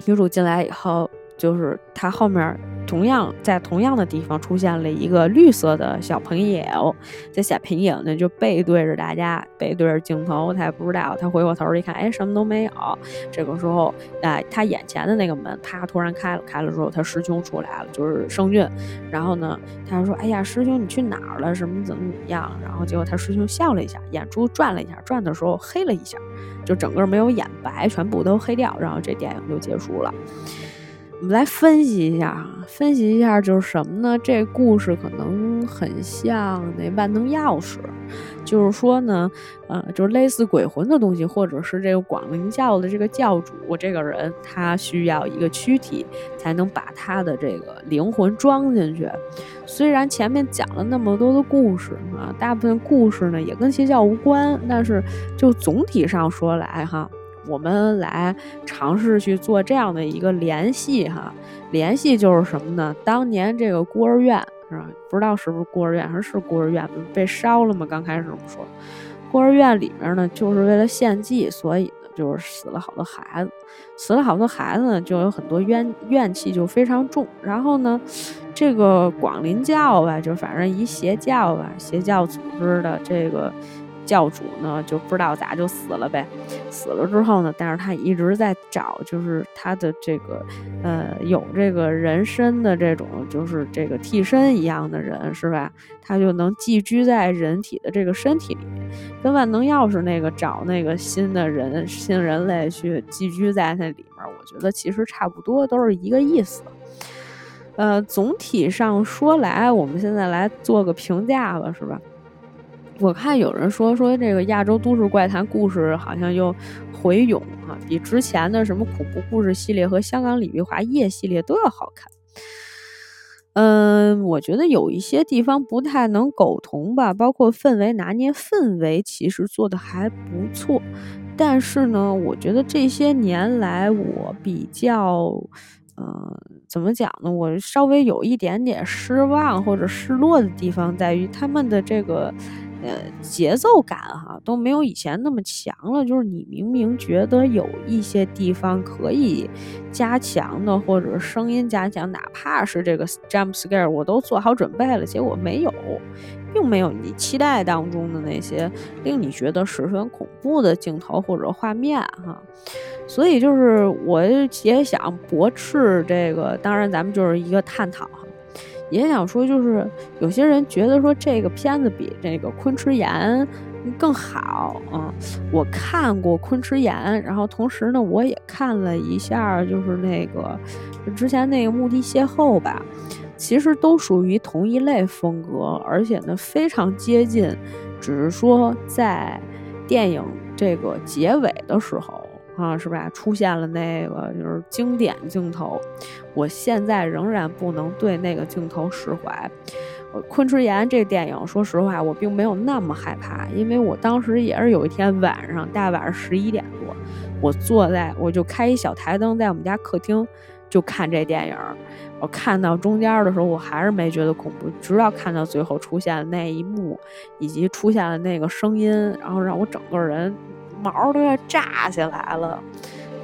女主进来以后。”就是他后面同样在同样的地方出现了一个绿色的小朋友，这小朋友呢就背对着大家，背对着镜头，他也不知道，他回过头一看，哎，什么都没有。这个时候，哎，他眼前的那个门啪突然开了，开了之后，他师兄出来了，就是圣俊。然后呢，他说，哎呀，师兄你去哪儿了？什么怎么怎么样？然后结果他师兄笑了一下，眼珠转了一下，转的时候黑了一下，就整个没有眼白，全部都黑掉，然后这电影就结束了。我们来分析一下啊，分析一下就是什么呢？这故事可能很像那万能钥匙，就是说呢，呃，就是类似鬼魂的东西，或者是这个广灵教的这个教主，这个人他需要一个躯体才能把他的这个灵魂装进去。虽然前面讲了那么多的故事啊，大部分故事呢也跟邪教无关，但是就总体上说来哈。我们来尝试去做这样的一个联系哈，联系就是什么呢？当年这个孤儿院是吧？不知道是不是孤儿院，还是孤儿院被烧了吗？刚开始这么说，孤儿院里面呢，就是为了献祭，所以呢，就是死了好多孩子，死了好多孩子呢，就有很多怨怨气就非常重。然后呢，这个广林教吧，就反正一邪教吧，邪教组织的这个。教主呢就不知道咋就死了呗，死了之后呢，但是他一直在找，就是他的这个，呃，有这个人身的这种，就是这个替身一样的人，是吧？他就能寄居在人体的这个身体里面，跟万能钥匙那个找那个新的人、新人类去寄居在那里面，我觉得其实差不多都是一个意思。呃，总体上说来，我们现在来做个评价吧，是吧？我看有人说说这个亚洲都市怪谈故事好像又回勇啊，比之前的什么恐怖故事系列和香港李碧华夜系列都要好看。嗯，我觉得有一些地方不太能苟同吧，包括氛围拿捏，氛围其实做的还不错。但是呢，我觉得这些年来我比较，嗯，怎么讲呢？我稍微有一点点失望或者失落的地方在于他们的这个。呃，节奏感哈都没有以前那么强了。就是你明明觉得有一些地方可以加强的，或者声音加强，哪怕是这个 jump scare，我都做好准备了，结果没有，并没有你期待当中的那些令你觉得十分恐怖的镜头或者画面哈。所以就是我也想驳斥这个，当然咱们就是一个探讨哈。也想说，就是有些人觉得说这个片子比这个《昆池岩》更好啊。我看过《昆池岩》，然后同时呢，我也看了一下，就是那个之前那个《墓地邂逅》吧。其实都属于同一类风格，而且呢非常接近，只是说在电影这个结尾的时候。啊，是吧？出现了那个就是经典镜头，我现在仍然不能对那个镜头释怀。《昆池岩》这电影，说实话，我并没有那么害怕，因为我当时也是有一天晚上，大晚上十一点多，我坐在，我就开一小台灯在我们家客厅就看这电影。我看到中间的时候，我还是没觉得恐怖，直到看到最后出现的那一幕，以及出现了那个声音，然后让我整个人。毛都要炸起来了，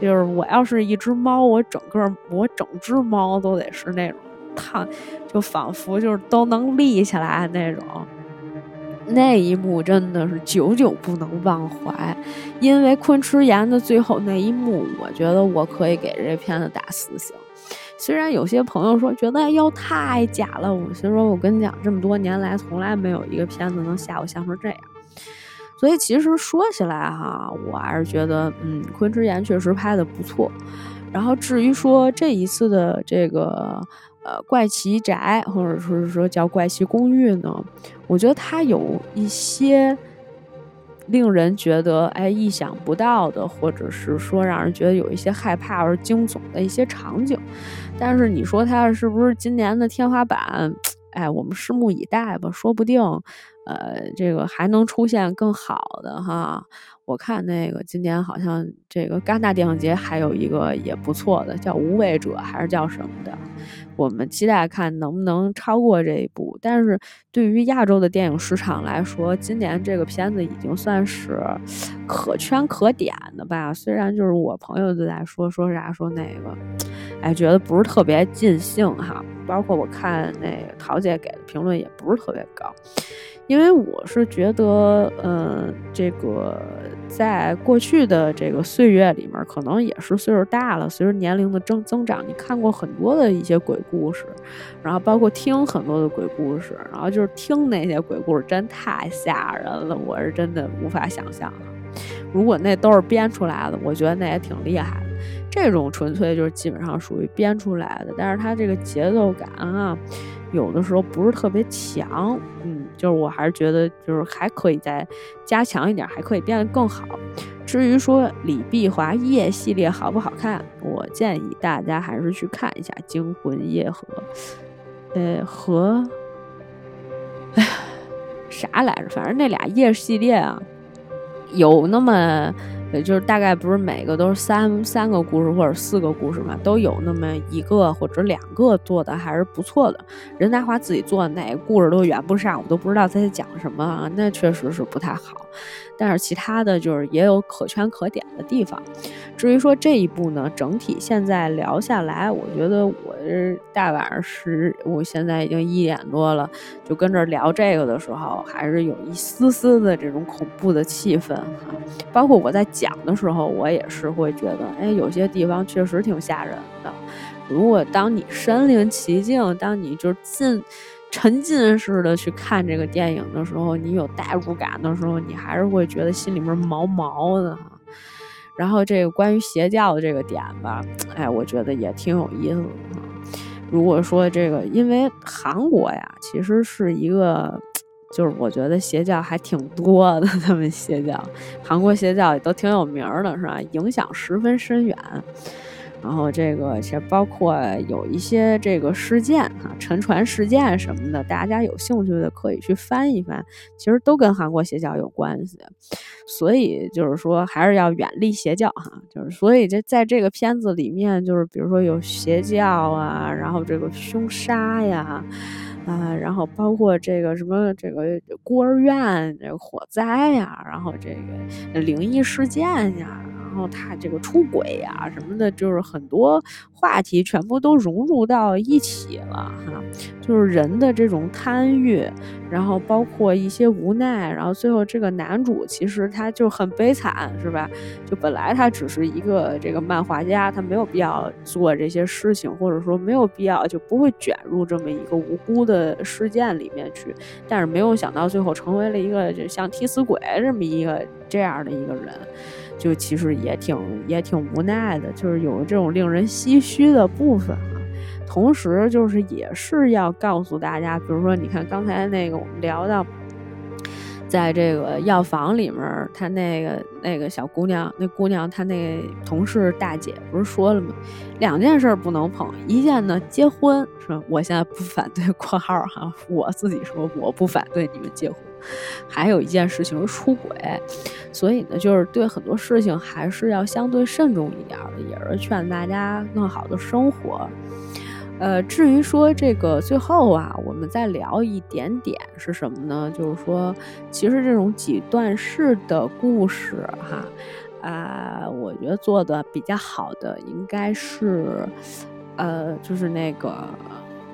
就是我要是一只猫，我整个我整只猫都得是那种烫，就仿佛就是都能立起来那种。那一幕真的是久久不能忘怀，因为昆池岩的最后那一幕，我觉得我可以给这片子打四星。虽然有些朋友说觉得要太假了，我心说，我跟你讲，这么多年来从来没有一个片子能吓我吓成这样。所以其实说起来哈，我还是觉得，嗯，昆池岩确实拍的不错。然后至于说这一次的这个呃怪奇宅，或者说是说叫怪奇公寓呢，我觉得它有一些令人觉得哎意想不到的，或者是说让人觉得有一些害怕而惊悚的一些场景。但是你说它是不是今年的天花板？哎，我们拭目以待吧，说不定。呃，这个还能出现更好的哈。我看那个今年好像这个戛纳电影节还有一个也不错的，叫《无畏者》还是叫什么的。我们期待看能不能超过这一部。但是对于亚洲的电影市场来说，今年这个片子已经算是可圈可点的吧。虽然就是我朋友都在说说啥说那个，哎，觉得不是特别尽兴哈。包括我看那个桃姐给的评论也不是特别高。因为我是觉得，嗯，这个在过去的这个岁月里面，可能也是岁数大了，随着年龄的增增长，你看过很多的一些鬼故事，然后包括听很多的鬼故事，然后就是听那些鬼故事，真太吓人了，我是真的无法想象了。如果那都是编出来的，我觉得那也挺厉害的。这种纯粹就是基本上属于编出来的，但是它这个节奏感啊，有的时候不是特别强，嗯，就是我还是觉得就是还可以再加强一点，还可以变得更好。至于说李碧华夜系列好不好看，我建议大家还是去看一下《惊魂夜》和，呃和，哎呀，啥来着？反正那俩夜系列啊，有那么。也就是大概不是每个都是三三个故事或者四个故事嘛，都有那么一个或者两个做的还是不错的。任达华自己做的哪个故事都圆不上，我都不知道他在讲什么啊，那确实是不太好。但是其他的就是也有可圈可点的地方。至于说这一部呢，整体现在聊下来，我觉得我大晚上十，我现在已经一点多了，就跟这聊这个的时候，还是有一丝丝的这种恐怖的气氛哈。包括我在讲的时候，我也是会觉得，哎，有些地方确实挺吓人的。如果当你身临其境，当你就进。沉浸式的去看这个电影的时候，你有代入感的时候，你还是会觉得心里面毛毛的哈。然后这个关于邪教的这个点吧，哎，我觉得也挺有意思的。如果说这个，因为韩国呀，其实是一个，就是我觉得邪教还挺多的，[LAUGHS] 他们邪教，韩国邪教也都挺有名的，是吧？影响十分深远。然后这个其实包括有一些这个事件哈，沉船事件什么的，大家有兴趣的可以去翻一翻，其实都跟韩国邪教有关系。所以就是说还是要远离邪教哈，就是所以这在这个片子里面，就是比如说有邪教啊，然后这个凶杀呀，啊，然后包括这个什么这个孤儿院这个火灾呀，然后这个灵异事件呀。然后他这个出轨呀什么的，就是很多话题全部都融入到一起了哈，就是人的这种贪欲，然后包括一些无奈，然后最后这个男主其实他就很悲惨，是吧？就本来他只是一个这个漫画家，他没有必要做这些事情，或者说没有必要就不会卷入这么一个无辜的的事件里面去，但是没有想到最后成为了一个就像替死鬼这么一个这样的一个人。就其实也挺也挺无奈的，就是有这种令人唏嘘的部分啊。同时，就是也是要告诉大家，比如说，你看刚才那个我们聊到，在这个药房里面，他那个那个小姑娘，那姑娘她那同事大姐不是说了吗？两件事不能碰，一件呢结婚是吧？我现在不反对（ [LAUGHS] 括号哈），我自己说我不反对你们结婚。还有一件事情是出轨，所以呢，就是对很多事情还是要相对慎重一点的，也是劝大家更好的生活。呃，至于说这个最后啊，我们再聊一点点是什么呢？就是说，其实这种几段式的故事哈，啊，我觉得做的比较好的应该是，呃，就是那个。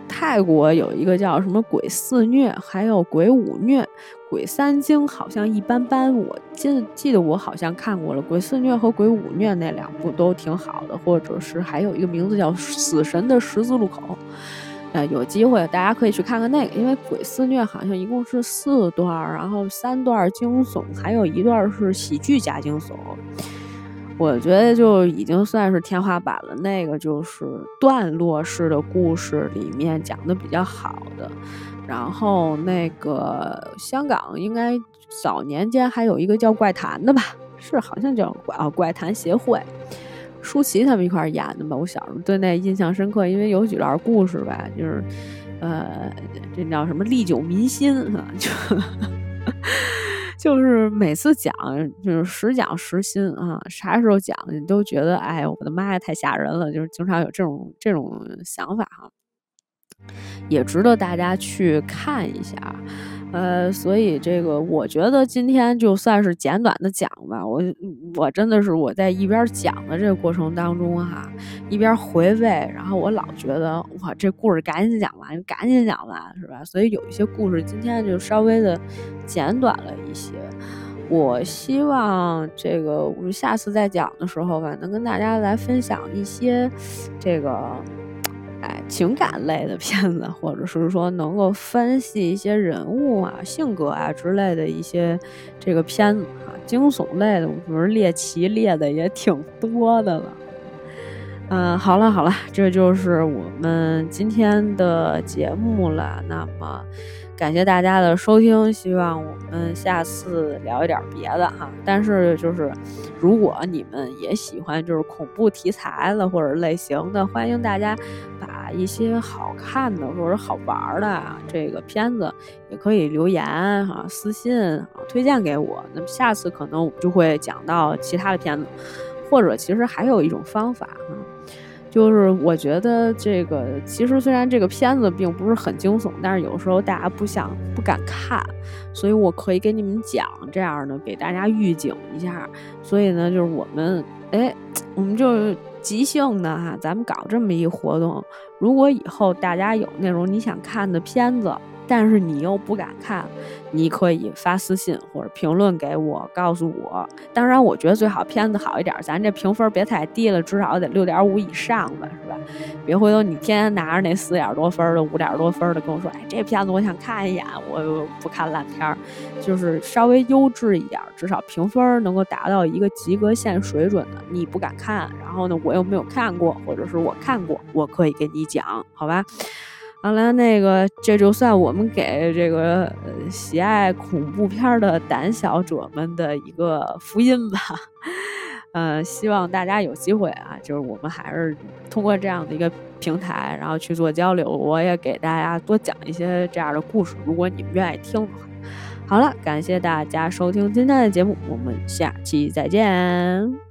泰国有一个叫什么鬼肆虐，还有鬼五虐，鬼三经好像一般般。我记记得我好像看过了，鬼肆虐和鬼五虐那两部都挺好的，或者是还有一个名字叫《死神的十字路口》。呃，有机会大家可以去看看那个，因为鬼肆虐好像一共是四段，然后三段惊悚，还有一段是喜剧加惊悚。我觉得就已经算是天花板了。那个就是段落式的故事里面讲的比较好的。然后那个香港应该早年间还有一个叫怪谈的吧？是好像叫怪啊怪谈协会，舒淇他们一块儿演的吧？我小时候对那印象深刻，因为有几段故事吧，就是呃，这叫什么历久弥新啊，就。就是每次讲，就是实讲实心啊，啥时候讲你都觉得，哎，我的妈呀，太吓人了！就是经常有这种这种想法哈，也值得大家去看一下。呃，所以这个我觉得今天就算是简短的讲吧。我我真的是我在一边讲的这个过程当中哈，一边回味，然后我老觉得哇，这故事赶紧讲完，赶紧讲完，是吧？所以有一些故事今天就稍微的简短了一些。我希望这个我们下次再讲的时候吧，能跟大家来分享一些这个。哎，情感类的片子，或者是说能够分析一些人物啊、性格啊之类的一些这个片子啊，惊悚类的，我觉得猎奇猎的也挺多的了。嗯，好了好了，这就是我们今天的节目了。那么。感谢大家的收听，希望我们下次聊一点别的哈。但是就是，如果你们也喜欢就是恐怖题材的或者类型的，欢迎大家把一些好看的或者好玩的这个片子也可以留言哈、私信推荐给我。那么下次可能我们就会讲到其他的片子，或者其实还有一种方法哈。就是我觉得这个其实虽然这个片子并不是很惊悚，但是有时候大家不想不敢看，所以我可以给你们讲这样的，给大家预警一下。所以呢，就是我们哎，我们就即兴的哈，咱们搞这么一活动。如果以后大家有那种你想看的片子。但是你又不敢看，你可以发私信或者评论给我，告诉我。当然，我觉得最好片子好一点，咱这评分别太低了，至少得六点五以上的，是吧？别回头你天天拿着那四点多分的、五点多分的跟我说，哎，这片子我想看一眼，我不看烂片儿，就是稍微优质一点，至少评分能够达到一个及格线水准的，你不敢看，然后呢，我又没有看过，或者是我看过，我可以给你讲，好吧？好了，那个这就算我们给这个喜爱恐怖片的胆小者们的一个福音吧。[LAUGHS] 呃，希望大家有机会啊，就是我们还是通过这样的一个平台，然后去做交流。我也给大家多讲一些这样的故事，如果你们愿意听的话。好了，感谢大家收听今天的节目，我们下期再见。